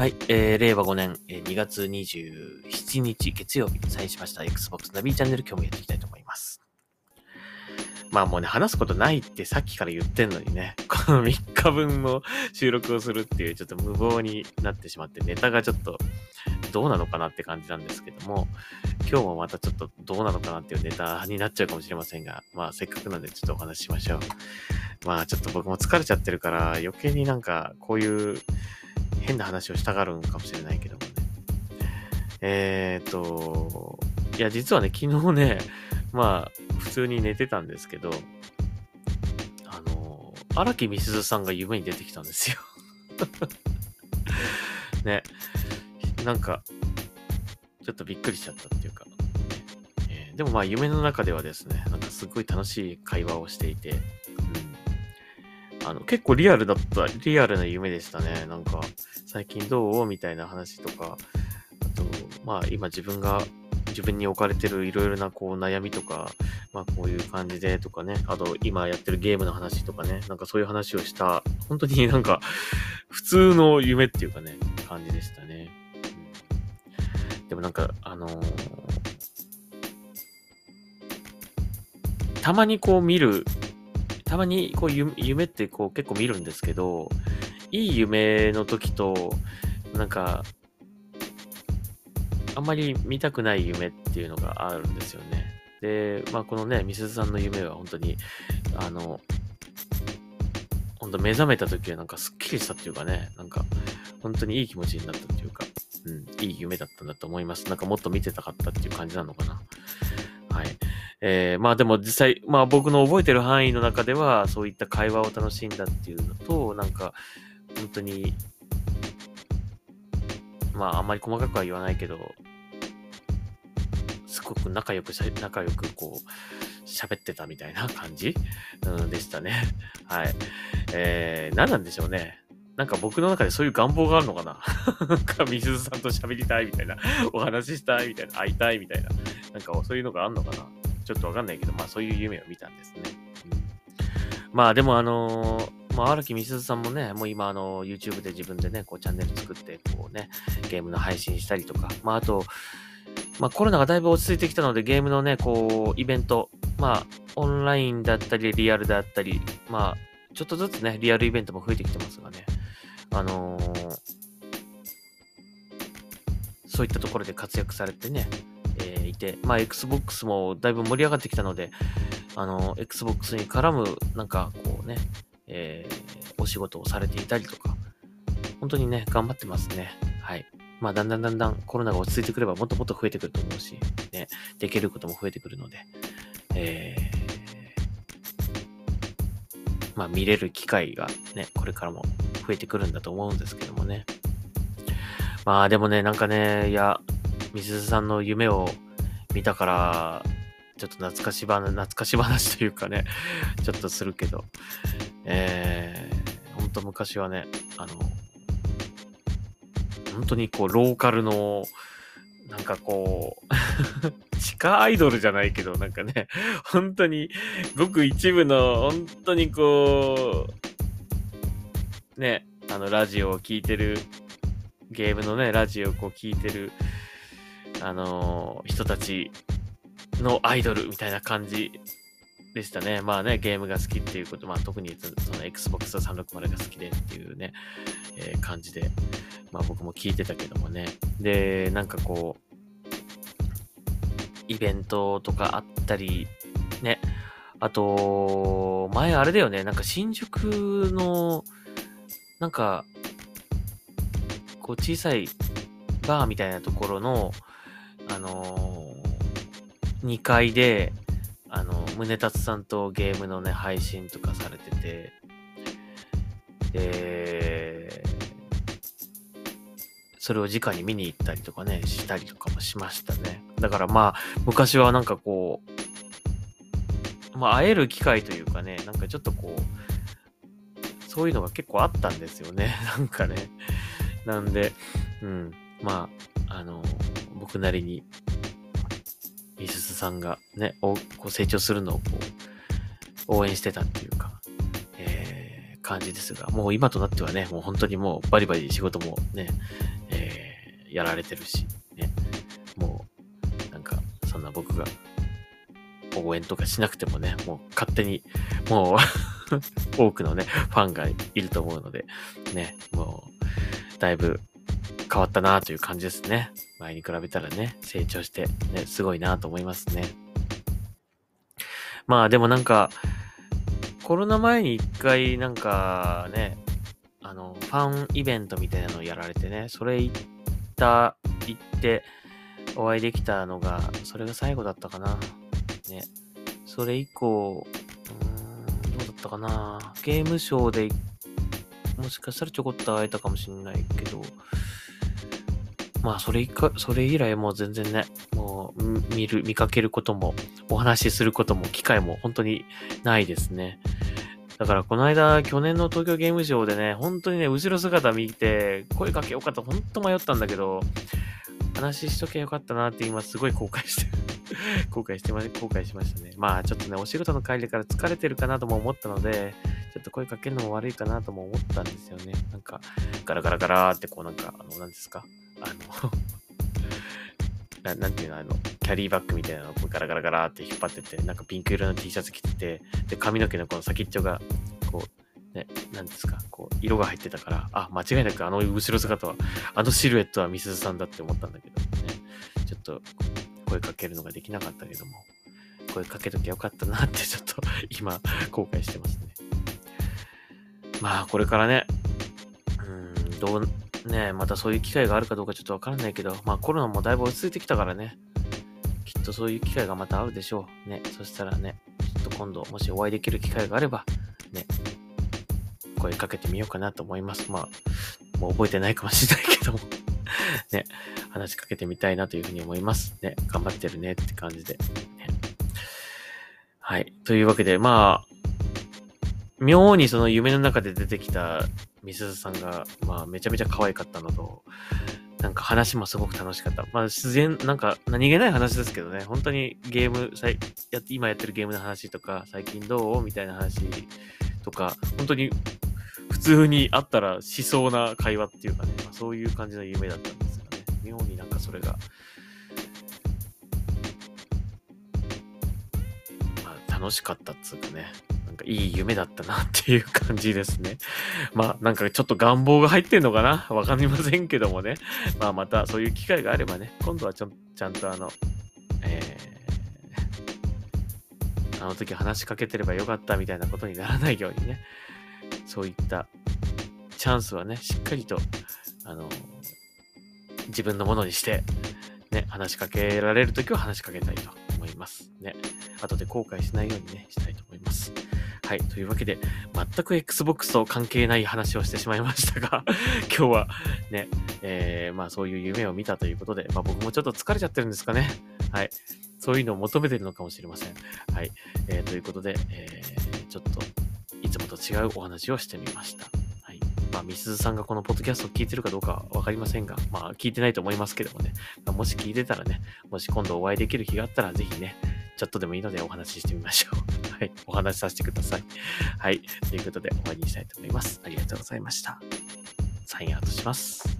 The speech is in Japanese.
はい、えー、令和5年、えー2月27日月曜日にサインしました Xbox ナビチャンネル今日もやっていきたいと思います。まあもうね、話すことないってさっきから言ってんのにね、この3日分の収録をするっていうちょっと無謀になってしまって、ネタがちょっとどうなのかなって感じなんですけども、今日もまたちょっとどうなのかなっていうネタになっちゃうかもしれませんが、まあせっかくなんでちょっとお話ししましょう。まあちょっと僕も疲れちゃってるから余計になんかこういう変な話をしたがるんかもしれないけどもね。えーっと、いや実はね、昨日ね、まあ普通に寝てたんですけど、あの、荒木みすずさんが夢に出てきたんですよ。ね。なんか、ちょっとびっくりしちゃったっていうか、えーでもまあ夢の中ではですね、なんかすごい楽しい会話をしていて、あの結構リアルだった、リアルな夢でしたね。なんか、最近どうみたいな話とか、あと、まあ今自分が、自分に置かれてるいろいろなこう悩みとか、まあこういう感じでとかね、あと今やってるゲームの話とかね、なんかそういう話をした、本当に なんか普通の夢っていうかね、感じでしたね。でもなんか、あのーたまにこう見る、たまにこう夢ってこう結構見るんですけど、いい夢の時と、なんか、あんまり見たくない夢っていうのがあるんですよね。で、まあこのね、みすずさんの夢は本当に、あの、本当目覚めた時はなんかスッキリしたっていうかね、なんか本当にいい気持ちになったっていうか、うん、いい夢だったんだと思います。なんかもっと見てたかったっていう感じなのかな。はい。えーまあでも実際、まあ僕の覚えてる範囲の中では、そういった会話を楽しんだっていうのと、なんか、本当に、まああんまり細かくは言わないけど、すごく仲良くしゃ、仲良くこう、喋ってたみたいな感じ、うん、でしたね。はい。えー、何なんでしょうね。なんか僕の中でそういう願望があるのかな？なんか、みすずさんと喋りたいみたいな、お話ししたいみたいな、会いたいみたいな、なんかそういうのがあるのかな？ちょっとわかんないけど、まあそういう夢を見たんですね。うん、まあでもあのーまあ荒木みすずさんもね、もう今あの YouTube で自分でね、こうチャンネル作って、こうね、ゲームの配信したりとか、まああと、まあコロナがだいぶ落ち着いてきたので、ゲームのね、こう、イベント、まあオンラインだったり、リアルだったり、まあちょっとずつね、リアルイベントも増えてきてますがね、あのーそういったところで活躍されてね、えいて、まあ、Xbox もだいぶ盛り上がってきたので、あの、Xbox に絡む、なんか、こうね、えーお仕事をされていたりとか、本当にね、頑張ってますね。はい。まあ、だんだんだんだんコロナが落ち着いてくれば、もっともっと増えてくると思うし、ね、できることも増えてくるので、えーまあ、見れる機会がね、これからも増えてくるんだと思うんですけどもね。まあ、でもね、なんかね、いや、みすずさんの夢を見たから、ちょっと懐かし話、懐かし話というかね、ちょっとするけど、えー、ほんと昔はね、あの、本当にこう、ローカルの、なんかこう、地下アイドルじゃないけど、なんかね、本当に、ごく一部の、本当にこう、ね、あの、ラジオを聴いてる、ゲームのね、ラジオをこう聴いてる、あのー人たちのアイドルみたいな感じでしたね。まあね、ゲームが好きっていうこと、まあ特にその Xbox 360が好きでっていうね、えー感じで、まあ僕も聞いてたけどもね。で、なんかこう、イベントとかあったり、ね、あと、前あれだよね、なんか新宿の、なんか、こう小さいバーみたいなところの、あのー、2階で、あの、宗達さんとゲームのね、配信とかされてて、で、それを直に見に行ったりとかね、したりとかもしましたね。だからまあ、昔はなんかこう、まあ、会える機会というかね、なんかちょっとこう、そういうのが結構あったんですよね。なんかね。なんで、うん、まあ、あの、僕なりに、みすずさんがね、おこう成長するのをこう、応援してたっていうか、えー感じですが、もう今となってはね、もう本当にもうバリバリ仕事もね、えー、やられてるし、ね、もう、なんか、そんな僕が応援とかしなくてもね、もう勝手に、もう 多くのね、ファンがいると思うので、ね、もう、だいぶ変わったなという感じですね。前に比べたらね、成長して、ね、すごいなと思いますね。まあでもなんか、コロナ前に一回なんかね、あの、ファンイベントみたいなのをやられてね、それ行った、行ってお会いできたのが、それが最後だったかな。ね。それ以降、うーん、どうだったかな。ゲームショーで、もしかしたらちょこっと会えたかもしれないけど、まあ、それ以か、それ以来もう全然ね、もう、見る、見かけることも、お話しすることも、機会も本当にないですね。だから、この間、去年の東京ゲームショウでね、本当にね、後ろ姿見て、声かけようかった、本当迷ったんだけど、話ししとけよかったなって今すごい後悔してる。後悔してま、後悔しましたね。まあちょっとね、お仕事の帰りから疲れてるかなとも思ったので、ちょっと声かけるのも悪いかなとも思ったんですよね。なんか、ガラガラガラってこうなんか、あの、何ですか？あのな、なんていうの、あの、キャリーバッグみたいなのをガラガラガラって引っ張ってて、なんかピンク色の T シャツ着てて、で、髪の毛のこの先っちょが、こう、ね、なんですか、こう、色が入ってたから、あ、間違いなくあの後ろ姿は、あのシルエットはみすずさんだって思ったんだけどね、ちょっと声かけるのができなかったけども、声かけときゃよかったなってちょっと今、後悔してますね。まあ、これからね、うん、どう、ね、またそういう機会があるかどうかちょっとわからないけど、まあコロナもだいぶ落ち着いてきたからね、きっとそういう機会がまたあるでしょう。ね、そしたらね、ちょっと今度もしお会いできる機会があれば、ね、声かけてみようかなと思います。まあ、もう覚えてないかもしれないけども ね、話しかけてみたいなというふうに思います。ね、頑張ってるねって感じで。はい。というわけで、まあ、妙にその夢の中で出てきたみすずさんが、まあ、めちゃめちゃ可愛かったのと、なんか話もすごく楽しかった。まあ、自然、なんか何気ない話ですけどね、本当にゲーム、や今やってるゲームの話とか、最近どうみたいな話とか、本当に普通にあったらしそうな会話っていうかね、まあ、そういう感じの夢だったんですがね、妙になんかそれが、まあ、楽しかったっつうかね、かいい夢だったなっていう感じですね。まあなんかちょっと願望が入ってんのかな？わかりませんけどもね。まあまたそういう機会があればね、今度はちょちゃんとあの、えー、あの時話しかけてればよかったみたいなことにならないようにね、そういったチャンスはね、しっかりと、あの、自分のものにして、ね、話しかけられるときは話しかけたいと思います。ね。後で後悔しないようにね、したいと思います。はい。というわけで、全く Xbox と関係ない話をしてしまいましたが 今日はね、えー、まあそういう夢を見たということで、まあ僕もちょっと疲れちゃってるんですかね。はい。そういうのを求めてるのかもしれません。はい。えー、ということで、えー、ちょっと、いつもと違うお話をしてみました。はい。まあ、みすずさんがこのポッドキャストを聞いてるかどうかわかりませんが、まあ、聞いてないと思いますけどもね、まあ、もし聞いてたらね、もし今度お会いできる日があったら、ぜひね、ちょっとでもいいのでお話ししてみましょう。はい。お話しさせてください。はい。ということで終わりにしたいと思います。ありがとうございました。サインアウトします。